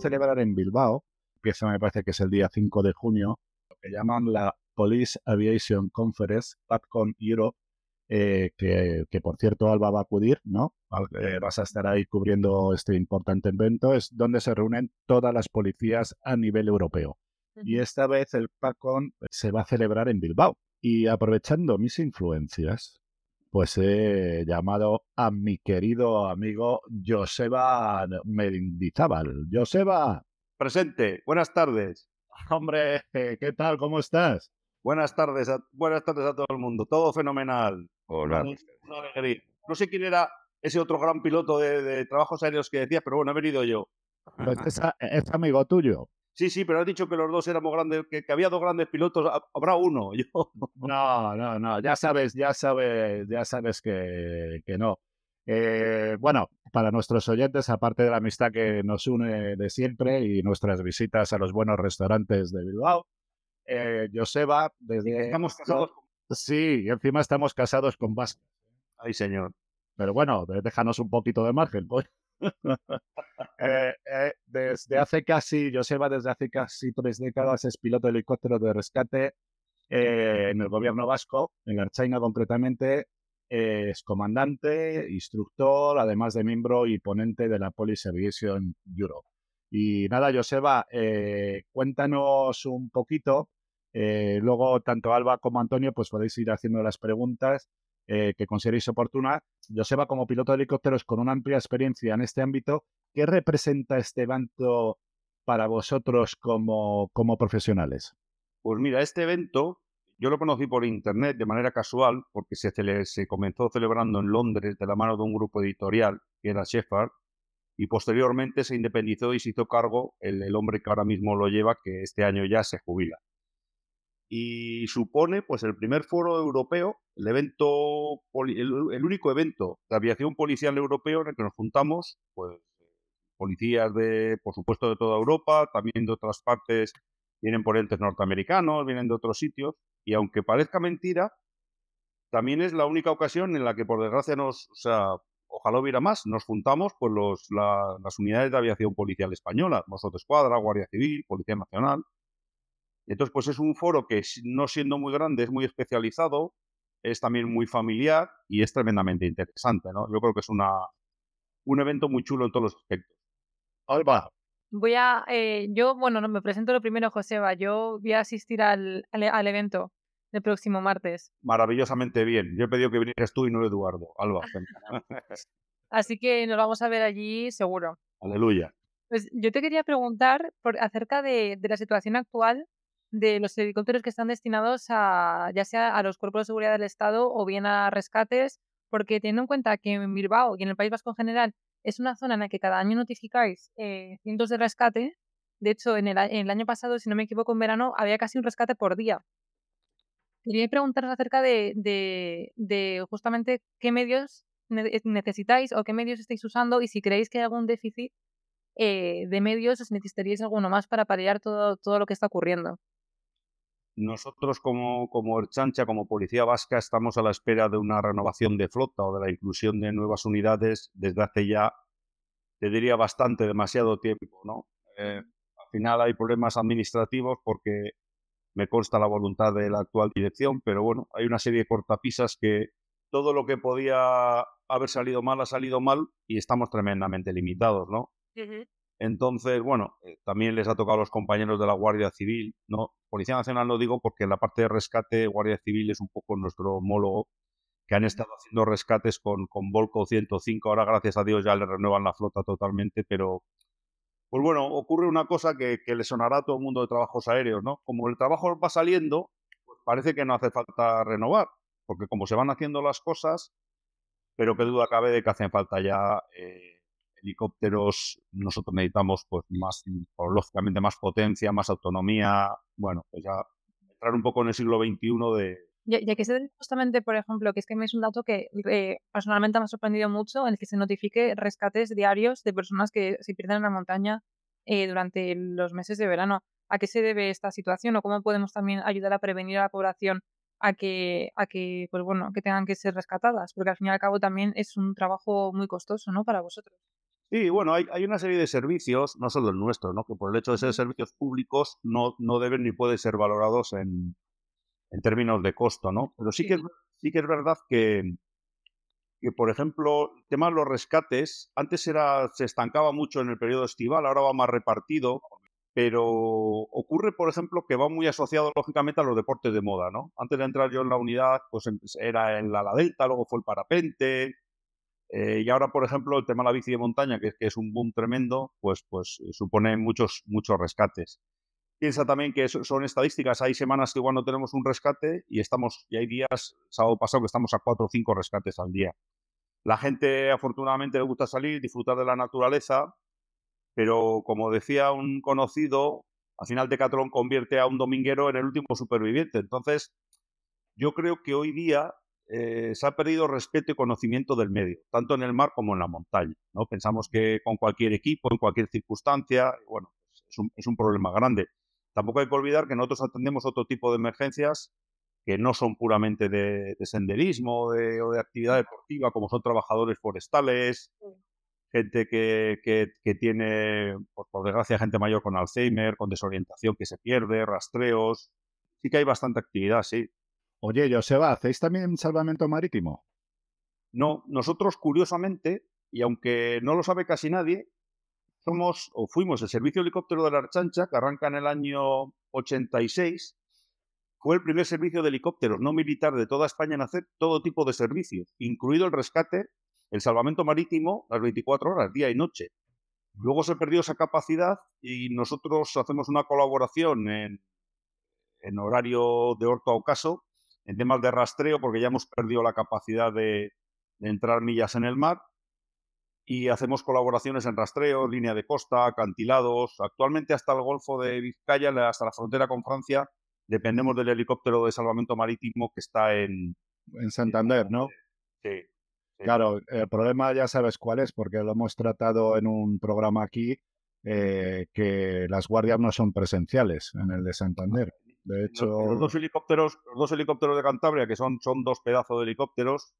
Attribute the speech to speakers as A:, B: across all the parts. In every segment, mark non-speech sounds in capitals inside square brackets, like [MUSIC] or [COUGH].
A: celebrar en Bilbao, empieza me parece que es el día 5 de junio, lo que llaman la Police Aviation Conference, PATCON Europe, eh, que, por cierto Alba va a acudir, ¿no? Eh, vas a estar ahí cubriendo este importante evento, es donde se reúnen todas las policías a nivel europeo. Y esta vez el PACON se va a celebrar en Bilbao. Y aprovechando mis influencias, pues he llamado a mi querido amigo Joseba Mendizábal. Joseba.
B: Presente. Buenas tardes.
A: Hombre, ¿qué tal? ¿Cómo estás?
B: Buenas tardes, a, buenas tardes a todo el mundo. Todo fenomenal.
A: Hola.
B: Una, alegría. No sé quién era ese otro gran piloto de, trabajos aéreos que decías, pero bueno, he venido yo.
A: Pues es, amigo tuyo.
B: Sí, sí, pero has dicho que los dos éramos grandes, que, había dos grandes pilotos, habrá uno. [LAUGHS] Yo.
A: No, no, no, ya sabes, ya sabes, ya sabes que, que no. Eh, bueno, para nuestros oyentes, aparte de la amistad que nos une de siempre y nuestras visitas a los buenos restaurantes de Bilbao, eh, Joseba, desde...
B: Estamos casados.
A: Sí, y encima estamos casados con Vasco.
B: Ay, señor.
A: Pero bueno, déjanos un poquito de margen, [LAUGHS] pues. Eh, eh, desde hace casi, Joseba desde hace casi tres décadas es piloto de helicóptero de rescate en el gobierno vasco, en Archaina concretamente, es comandante, instructor, además de miembro y ponente de la Police Aviation Europe. Y nada, Joseba, cuéntanos un poquito eh, luego, tanto Alba como Antonio, pues podéis ir haciendo las preguntas eh, que consideréis oportunas. Joseba, como piloto de helicópteros con una amplia experiencia en este ámbito, ¿qué representa este evento para vosotros como, como profesionales?
B: Pues mira, este evento yo lo conocí por internet de manera casual, porque se, comenzó celebrando en Londres de la mano de un grupo editorial, que era Shepard, y posteriormente se independizó y se hizo cargo el, hombre que ahora mismo lo lleva, que este año ya se jubila y supone pues el primer foro europeo, el evento, el, único evento de aviación policial europeo en el que nos juntamos, pues policías de, por supuesto, de toda Europa, también de otras partes, vienen ponentes norteamericanos, vienen de otros sitios, y aunque parezca mentira, también es la única ocasión en la que, por desgracia, nos, o sea, ojalá hubiera más, nos juntamos pues los, las unidades de aviación policial española, nosotros Escuadra, Guardia Civil, Policía Nacional, entonces, pues es un foro que no siendo muy grande, es muy especializado, es también muy familiar y es tremendamente interesante, ¿no? Yo creo que es una, un evento muy chulo en todos los aspectos.
A: Alba.
C: Voy a, eh, yo, bueno, no, me presento lo primero, Joseba. Yo voy a asistir al, al, evento del próximo martes.
B: Maravillosamente bien. Yo he pedido que vinieras tú y no Eduardo. Alba. [LAUGHS]
C: Así que nos vamos a ver allí seguro.
B: Aleluya.
C: Pues yo te quería preguntar por, acerca de, de la situación actual de los helicópteros que están destinados a ya sea a los cuerpos de seguridad del Estado o bien a rescates, porque teniendo en cuenta que en Bilbao y en el País Vasco en general es una zona en la que cada año notificáis eh, cientos de rescate, de hecho en el, en el, año pasado, si no me equivoco, en verano había casi un rescate por día. Quería preguntaros acerca de, justamente qué medios necesitáis o qué medios estáis usando y si creéis que hay algún déficit eh, de medios o si necesitaríais alguno más para paliar todo, todo lo que está ocurriendo.
B: Nosotros como, como Erchancha, como Policía Vasca, estamos a la espera de una renovación de flota o de la inclusión de nuevas unidades desde hace ya, te diría, bastante, demasiado tiempo. ¿no? Eh, al final hay problemas administrativos porque me consta la voluntad de la actual dirección, pero bueno, hay una serie de cortapisas que todo lo que podía haber salido mal ha salido mal y estamos tremendamente limitados, ¿no? Entonces, bueno, eh, también les ha tocado a los compañeros de la Guardia Civil, ¿no? Policía Nacional lo digo porque la parte de rescate, Guardia Civil es un poco nuestro homólogo, que han estado haciendo rescates con, con Volco 105, ahora gracias a Dios ya le renuevan la flota totalmente, pero pues bueno, ocurre una cosa que, que le sonará a todo el mundo de trabajos aéreos, ¿no? Como el trabajo va saliendo, pues parece que no hace falta renovar, porque como se van haciendo las cosas, pero qué duda cabe de que hacen falta ya eh, helicópteros nosotros necesitamos pues más, lógicamente más potencia, más autonomía, bueno, pues ya entrar un poco en el siglo XXI de...
C: Ya, que se justamente, por ejemplo, que es que me es un dato que eh, personalmente me ha sorprendido mucho, en el que se notifique rescates diarios de personas que se pierden en la montaña eh, durante los meses de verano. ¿A qué se debe esta situación o cómo podemos también ayudar a prevenir a la población a que, a que, pues bueno, que tengan que ser rescatadas? Porque al fin y al cabo también es un trabajo muy costoso, ¿no? Para vosotros.
B: Sí, bueno, hay, hay, una serie de servicios, no solo el nuestro, ¿no? que por el hecho de ser servicios públicos no, no deben ni pueden ser valorados en, en términos de costo, ¿no? Pero sí que, sí que es verdad que, que, por ejemplo, el tema de los rescates, antes era, se estancaba mucho en el periodo estival, ahora va más repartido, pero ocurre, por ejemplo, que va muy asociado lógicamente a los deportes de moda, ¿no? Antes de entrar yo en la unidad, pues em, era en la, la Delta, luego fue el parapente, eh, y ahora, por ejemplo, el tema de la bici de montaña, que, es un boom tremendo, pues, pues supone muchos, muchos rescates. Piensa también que son estadísticas, hay semanas que igual no tenemos un rescate y estamos, y hay días, sábado pasado, que estamos a cuatro o cinco rescates al día. La gente afortunadamente le gusta salir, disfrutar de la naturaleza, pero como decía un conocido, al final Decathlon convierte a un dominguero en el último superviviente. Entonces, yo creo que hoy día eh, se ha perdido respeto y conocimiento del medio, tanto en el mar como en la montaña. ¿no? Pensamos que con cualquier equipo, en cualquier circunstancia, bueno, pues es un, es un problema grande. Tampoco hay que olvidar que nosotros atendemos otro tipo de emergencias que no son puramente de, de senderismo o de actividad deportiva, como son trabajadores forestales, gente que, que, que tiene, pues, por desgracia, gente mayor con Alzheimer, con desorientación que se pierde, rastreos. Sí que hay bastante actividad, sí.
A: Oye, Joseba, ¿hacéis también salvamento marítimo?
B: No, nosotros curiosamente, y aunque no lo sabe casi nadie, somos o fuimos el servicio helicóptero de la Archancha, que arranca en el año 86, fue el primer servicio de helicópteros no militar de toda España en hacer todo tipo de servicios, incluido el rescate, el salvamento marítimo, las 24 horas, día y noche. Luego se perdió esa capacidad y nosotros hacemos una colaboración en, en horario de orto a ocaso, en temas de rastreo, porque ya hemos perdido la capacidad de, de entrar millas en el mar, y hacemos colaboraciones en rastreo, línea de costa, acantilados. Actualmente hasta el Golfo de Vizcaya, hasta la frontera con Francia, dependemos del helicóptero de salvamento marítimo que está en...
A: En Santander, ¿no?
B: Sí. sí.
A: Claro, el problema ya sabes cuál es, porque lo hemos tratado en un programa aquí, eh, que las guardias no son presenciales en el de Santander. De hecho...
B: Los, dos helicópteros, los dos helicópteros de Cantabria, que son, son dos pedazos de helicópteros,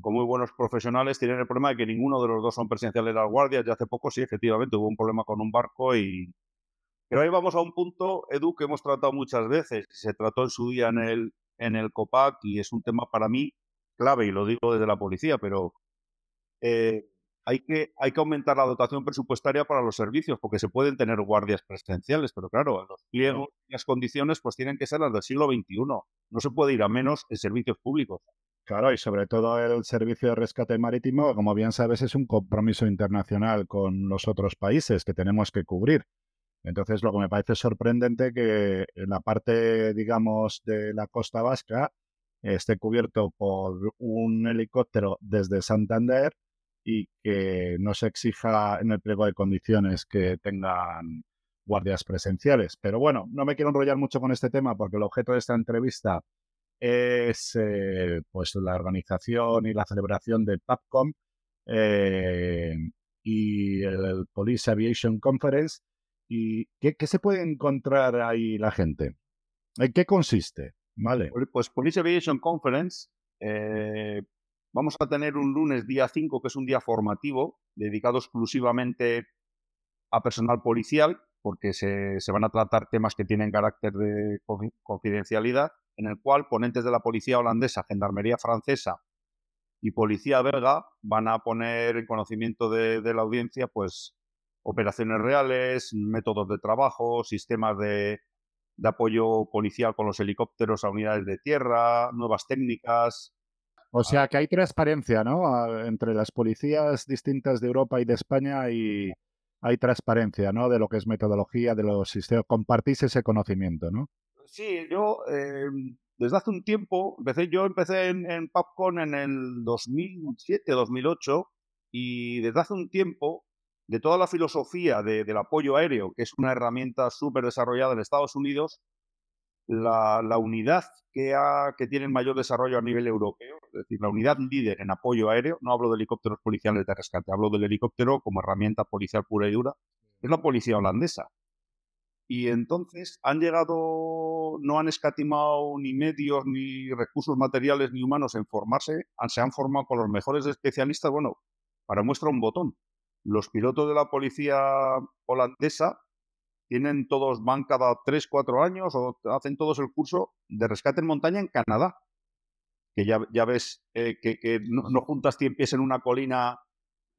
B: con muy buenos profesionales, tienen el problema de que ninguno de los dos son presenciales de las guardias. Ya hace poco, sí, efectivamente, hubo un problema con un barco y, pero ahí vamos a un punto, Edu, que hemos tratado muchas veces. Se trató en su día en el, en el COPAC y es un tema para mí clave, y lo digo desde la policía, pero eh, hay, que, hay que aumentar la dotación presupuestaria para los servicios, porque se pueden tener guardias presenciales, pero claro, los pliegos y las condiciones pues tienen que ser las del siglo XXI. No se puede ir a menos en servicios públicos.
A: Claro, y sobre todo el servicio de rescate marítimo, como bien sabes, es un compromiso internacional con los otros países que tenemos que cubrir. Entonces, lo que me parece sorprendente que en la parte, digamos, de la costa vasca esté cubierto por un helicóptero desde Santander y que no se exija en el pliego de condiciones que tengan guardias presenciales. Pero bueno, no me quiero enrollar mucho con este tema porque el objeto de esta entrevista es eh, pues la organización y la celebración del PAPCOM eh, y el Police Aviation Conference ¿Y qué, qué, se puede encontrar ahí la gente? ¿En qué consiste? Vale.
B: Pues Police Aviation Conference, eh, vamos a tener un lunes día 5, que es un día formativo, dedicado exclusivamente a personal policial, porque se, se van a tratar temas que tienen carácter de confidencialidad, en el cual ponentes de la policía holandesa, gendarmería francesa y policía belga van a poner en conocimiento de, de la audiencia pues operaciones reales, métodos de trabajo, sistemas de, de, apoyo policial con los helicópteros a unidades de tierra, nuevas técnicas.
A: O sea que hay transparencia, ¿no? Entre las policías distintas de Europa y de España y hay transparencia, ¿no? De lo que es metodología, de los sistemas. Compartís ese conocimiento, ¿no?
B: Sí, yo eh, desde hace un tiempo, empecé, yo empecé en, en PubCon en el 2007, 2008 y desde hace un tiempo de toda la filosofía de, del apoyo aéreo, que es una herramienta súper desarrollada en Estados Unidos, la, unidad que, tiene mayor desarrollo a nivel europeo, es decir, la unidad líder en apoyo aéreo, no hablo de helicópteros policiales de rescate, hablo del helicóptero como herramienta policial pura y dura, es la policía holandesa. Y entonces han llegado, no han escatimado ni medios, ni recursos materiales, ni humanos en formarse, se han formado con los mejores especialistas, bueno, para muestra un botón los pilotos de la policía holandesa tienen todos, van cada 3, 4 años o hacen todos el curso de rescate en montaña en Canadá. Que ya, ya ves eh, que, no, juntas 100 pies en una colina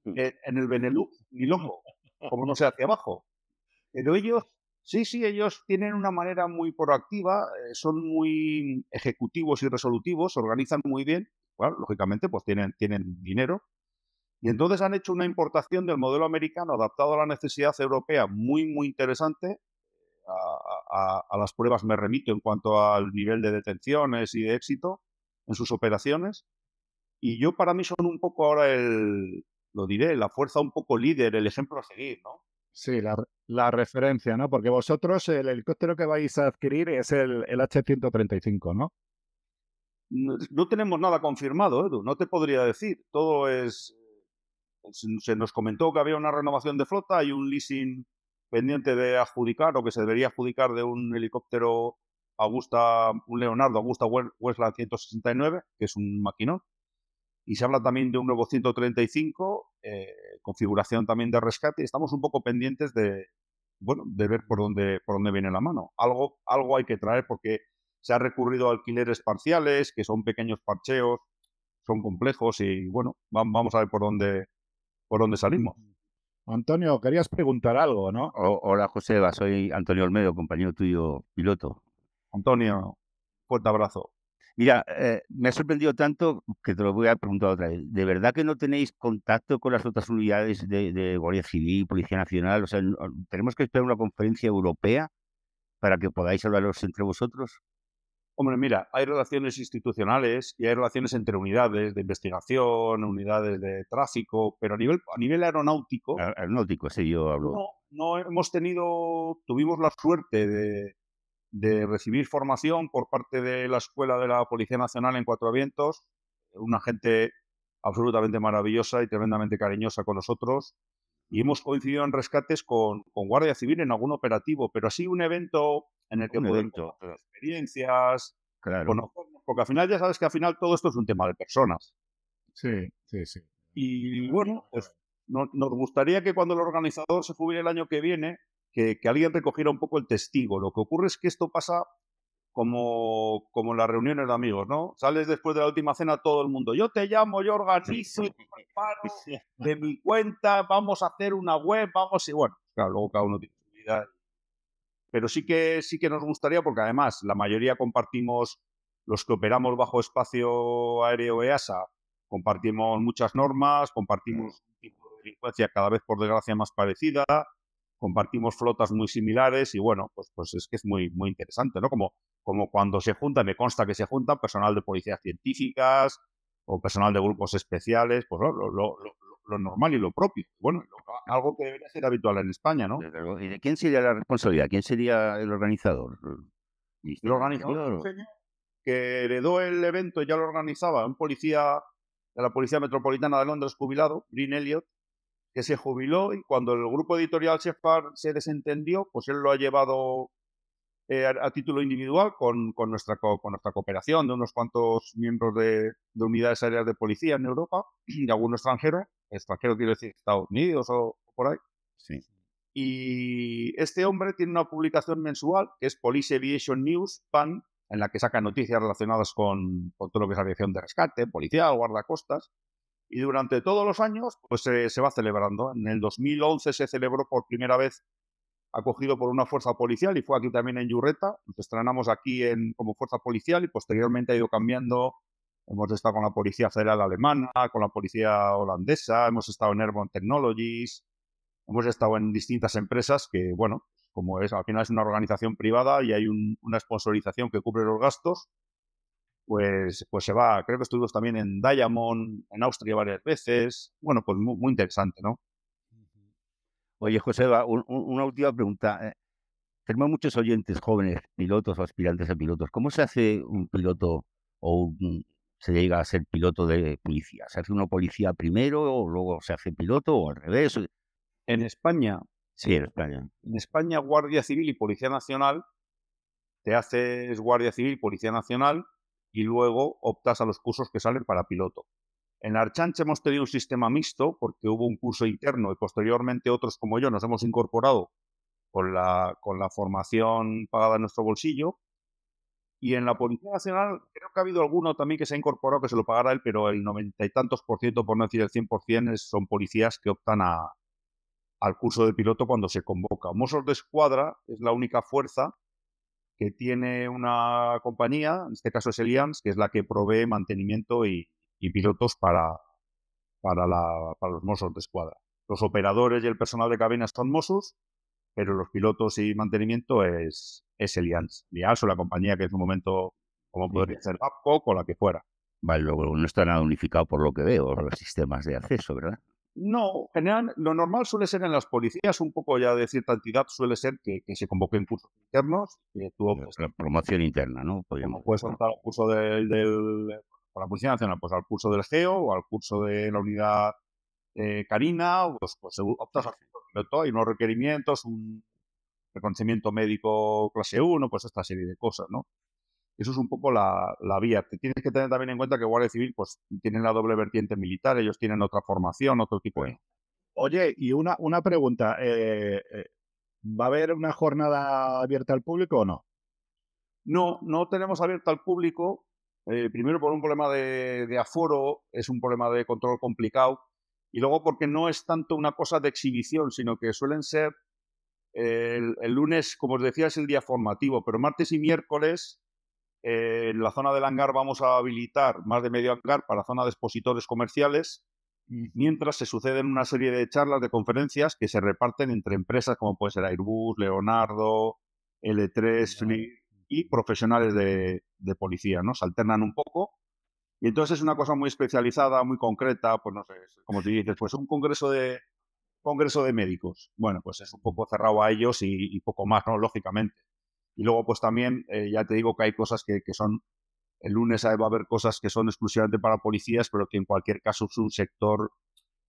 B: mm. eh, en el Benelux, ni loco, como no sé hacia abajo. Pero ellos, sí, sí, ellos tienen una manera muy proactiva, eh, son muy ejecutivos y resolutivos, organizan muy bien. Bueno, lógicamente, pues tienen, tienen dinero y entonces han hecho una importación del modelo americano adaptado a la necesidad europea muy, muy interesante. A, las pruebas me remito en cuanto al nivel de detenciones y de éxito en sus operaciones. Y yo para mí son un poco ahora el, lo diré, la fuerza un poco líder, el ejemplo a seguir, ¿no?
A: Sí, la, referencia, ¿no? Porque vosotros el helicóptero que vais a adquirir es el, el H-135, ¿no?
B: ¿no? tenemos nada confirmado, Edu, no te podría decir. Todo es se nos comentó que había una renovación de flota y un leasing pendiente de adjudicar o que se debería adjudicar de un helicóptero Augusta, un Leonardo Augusta Westland 169, que es un maquinón. Y se habla también de un nuevo 135, eh, configuración también de rescate. Estamos un poco pendientes de, bueno, de ver por dónde, por dónde viene la mano. Algo, algo hay que traer porque se ha recurrido a alquileres parciales, que son pequeños parcheos, son complejos y bueno, vamos a ver por dónde, por dónde salimos.
A: Antonio, querías preguntar algo, ¿no?
D: hola, Joseba, soy Antonio Olmedo, compañero tuyo piloto.
B: Antonio, fuerte abrazo.
D: Mira, eh, me ha sorprendido tanto que te lo voy a preguntar otra vez. ¿De verdad que no tenéis contacto con las otras unidades de, de Guardia Civil, Policía Nacional? O sea, ¿tenemos que esperar una conferencia europea para que podáis hablaros entre vosotros?
B: Hombre, mira, hay relaciones institucionales y hay relaciones entre unidades de investigación, unidades de tráfico, pero a nivel, a nivel aeronáutico.
D: Aeronáutico, sí, yo hablo.
B: No, no hemos tenido, tuvimos la suerte de, de recibir formación por parte de la Escuela de la Policía Nacional en Cuatro Vientos, una gente absolutamente maravillosa y tremendamente cariñosa con nosotros. Y hemos coincidido en rescates con, con Guardia Civil en algún operativo, pero así un evento en el que un evento. experiencias, claro. porque al final ya sabes que al final todo esto es un tema de personas.
A: Sí, sí, sí.
B: Y bueno, pues nos, gustaría que cuando el organizador se jubile el año que viene, que, alguien recogiera un poco el testigo. Lo que ocurre es que esto pasa como, como en las reuniones de amigos, ¿no? Sales después de la última cena todo el mundo, yo te llamo, yo organizo, [LAUGHS] de mi cuenta, vamos a hacer una web, vamos y bueno, claro, luego cada uno tiene su vida pero sí que, sí que nos gustaría, porque además la mayoría compartimos, los que operamos bajo espacio aéreo EASA, compartimos muchas normas, compartimos un tipo de delincuencia cada vez por desgracia más parecida, compartimos flotas muy similares y bueno, pues, pues es que es muy, muy interesante, ¿no? Como, como cuando se junta, me consta que se juntan personal de policías científicas o personal de grupos especiales, pues lo, lo, lo normal y lo propio. Bueno, algo que debería ser habitual en España, ¿no?
D: ¿Y de quién sería la responsabilidad? ¿Quién sería el organizador?
B: El organizador que heredó el evento y ya lo organizaba un policía de la Policía Metropolitana de Londres jubilado, Green Elliot, que se jubiló y cuando el grupo editorial Shepard se desentendió, pues él lo ha llevado eh, a, título individual con, con, nuestra, con nuestra cooperación de unos cuantos miembros de, de unidades aéreas de policía en Europa [CLEARS THROAT] y alguno extranjero extranjero quiero decir Estados Unidos o, por ahí.
D: Sí.
B: Y este hombre tiene una publicación mensual que es Police Aviation News, PAN, en la que saca noticias relacionadas con, todo lo que es aviación de rescate, policial, guardacostas. Y durante todos los años, pues se va celebrando. En el 2011 se celebró por primera vez acogido por una fuerza policial y fue aquí también en Yurreta. Nos estrenamos aquí en, como fuerza policial y posteriormente ha ido cambiando Hemos estado con la Policía Federal Alemana, con la Policía Holandesa, hemos estado en Airborne Technologies, hemos estado en distintas empresas que, bueno, como es, al final es una organización privada y hay una sponsorización que cubre los gastos, pues, pues se va, creo que estuvimos también en Diamond, en Austria varias veces, bueno, pues muy, interesante, ¿no?
D: Oye, José, una última pregunta. Eh, tenemos muchos oyentes jóvenes, pilotos o aspirantes a pilotos. ¿Cómo se hace un piloto o un, se llega a ser piloto de policía? ¿Se hace uno policía primero o luego se hace piloto o al revés?
B: En España.
D: Sí, en España.
B: En España, Guardia Civil y Policía Nacional, te haces Guardia Civil, Policía Nacional y luego optas a los cursos que salen para piloto. En la Archancha hemos tenido un sistema mixto porque hubo un curso interno y posteriormente otros como yo nos hemos incorporado con la, con la formación pagada en nuestro bolsillo. Y en la Policía Nacional creo que ha habido alguno también que se ha incorporado que se lo pagara él, pero el noventa y tantos por ciento, por no decir el 100%, son policías que optan a, al curso de piloto cuando se convoca. Mossos de Escuadra es la única fuerza que tiene una compañía, en este caso es Elians, que es la que provee mantenimiento y, pilotos para, para, la, para los Mossos de Escuadra. Los operadores y el personal de cabina son Mossos, pero los pilotos y mantenimiento es, es Elians. o la compañía que en su momento, como podría ser Babcock o la que fuera.
D: Vale, luego no está nada unificado por lo que veo, los sistemas de acceso, ¿verdad?
B: No, general, lo normal suele ser en las policías, un poco ya de cierta entidad, suele ser que, se convoquen cursos internos. Que
D: tú, la promoción interna, ¿no?
B: Podríamos puedes optar al curso del, del, por la Policía Nacional, pues al curso del GEO o al curso de la unidad eh, Carina, pues, pues optas al curso hay unos requerimientos, un reconocimiento médico clase 1, pues esta serie de cosas, ¿no? Eso es un poco la, vía. Te tienes que tener también en cuenta que Guardia Civil pues tienen la doble vertiente militar, ellos tienen otra formación, otro tipo de...
A: Oye, y una, una pregunta. Eh, eh, ¿Va a haber una jornada abierta al público o no?
B: No, no tenemos abierta al público. Eh, primero por un problema de, aforo, es un problema de control complicado. Y luego porque no es tanto una cosa de exhibición, sino que suelen ser el, el, lunes, como os decía, es el día formativo, pero martes y miércoles eh, en la zona del hangar vamos a habilitar más de medio hangar para zona de expositores comerciales, mientras se suceden una serie de charlas, de conferencias que se reparten entre empresas como puede ser Airbus, Leonardo, L3, y profesionales de, policía, ¿no? Se alternan un poco. Y entonces es una cosa muy especializada, muy concreta, pues no sé, como te dices, pues un congreso de congreso de médicos. Bueno, pues es un poco cerrado a ellos y, y poco más, ¿no? Lógicamente. Y luego, pues también, eh, ya te digo que hay cosas que, que, son, el lunes va a haber cosas que son exclusivamente para policías, pero que en cualquier caso es un sector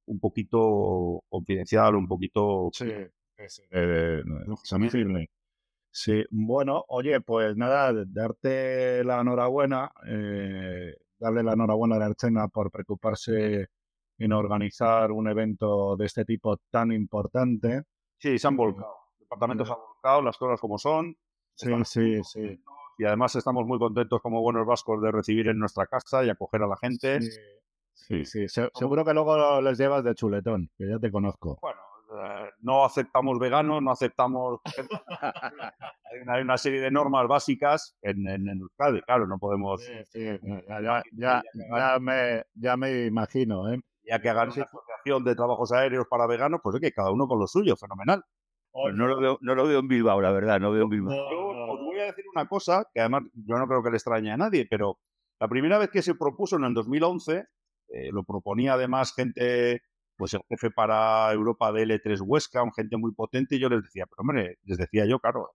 B: un poquito confidencial, un poquito...
A: Sí, eh, sí, bueno, oye, pues nada, darte la enhorabuena, eh, darle la enhorabuena a la Archena por preocuparse en organizar un evento de este tipo tan importante.
B: Sí, se han volcado. El departamento se ha volcado, las cosas como son.
A: Sí, sí, sí.
B: Y además estamos muy contentos como buenos vascos de recibir en nuestra casa y acoger a la gente.
A: Sí, sí. seguro que luego les llevas de chuletón, que ya te conozco.
B: Bueno, eh, no aceptamos veganos, no aceptamos... [LAUGHS] hay, una, serie de normas básicas en, en, Euskadi, claro, no podemos...
A: Sí, ya, ya, ya, me, ya me imagino, ¿eh?
B: Ya que hagan una asociación de trabajos aéreos para veganos, pues es que cada uno con lo suyo, fenomenal.
D: Pues no, lo veo, no lo veo en Bilbao, la verdad, no veo en Bilbao.
B: Os voy a decir una cosa, que además yo no creo que le extrañe a nadie, pero la primera vez que se propuso en el 2011, eh, lo proponía además gente, pues el jefe para Europa de L3 Huesca, un gente muy potente, y yo les decía, pero hombre, les decía yo, claro,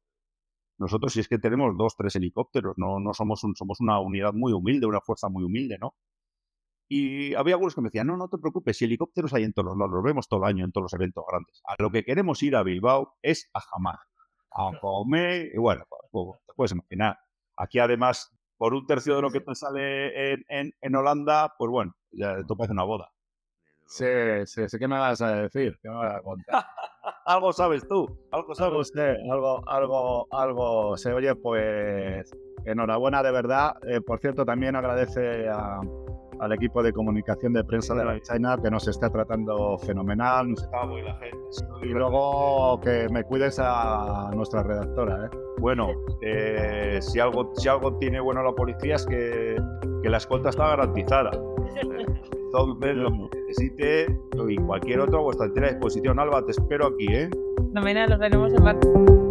B: nosotros si es que tenemos dos, tres helicópteros, no, no somos, un, somos una unidad muy humilde, una fuerza muy humilde, ¿no? Y había algunos que me decían, no, no te preocupes, si helicópteros hay en todos los lados, los vemos todo el año en todos los eventos grandes. A lo que queremos ir a Bilbao es a Jamás, a comer, y bueno, pues, pues, te puedes imaginar. Aquí además, por un tercio de lo que te sale en, en, Holanda, pues bueno, ya te parece una boda.
A: Sí, sí, sí, ¿qué me vas a decir? ¿Qué me vas a contar? [LAUGHS]
B: algo sabes tú, algo sabes.
A: Algo, algo, algo, se oye, pues enhorabuena de verdad. Eh, por cierto, también agradece a, al equipo de comunicación de prensa de la China que nos está tratando fenomenal.
B: está muy la gente.
A: Y luego que me cuides a nuestra redactora. ¿eh?
B: Bueno, eh, si, algo, si algo tiene bueno la policía es que, que la escolta está garantizada. [LAUGHS] Entonces, lo que necesite y cualquier otro, vuestra entera disposición, Alba, te espero aquí, ¿eh?
C: Fenomenal, nos veremos en marzo.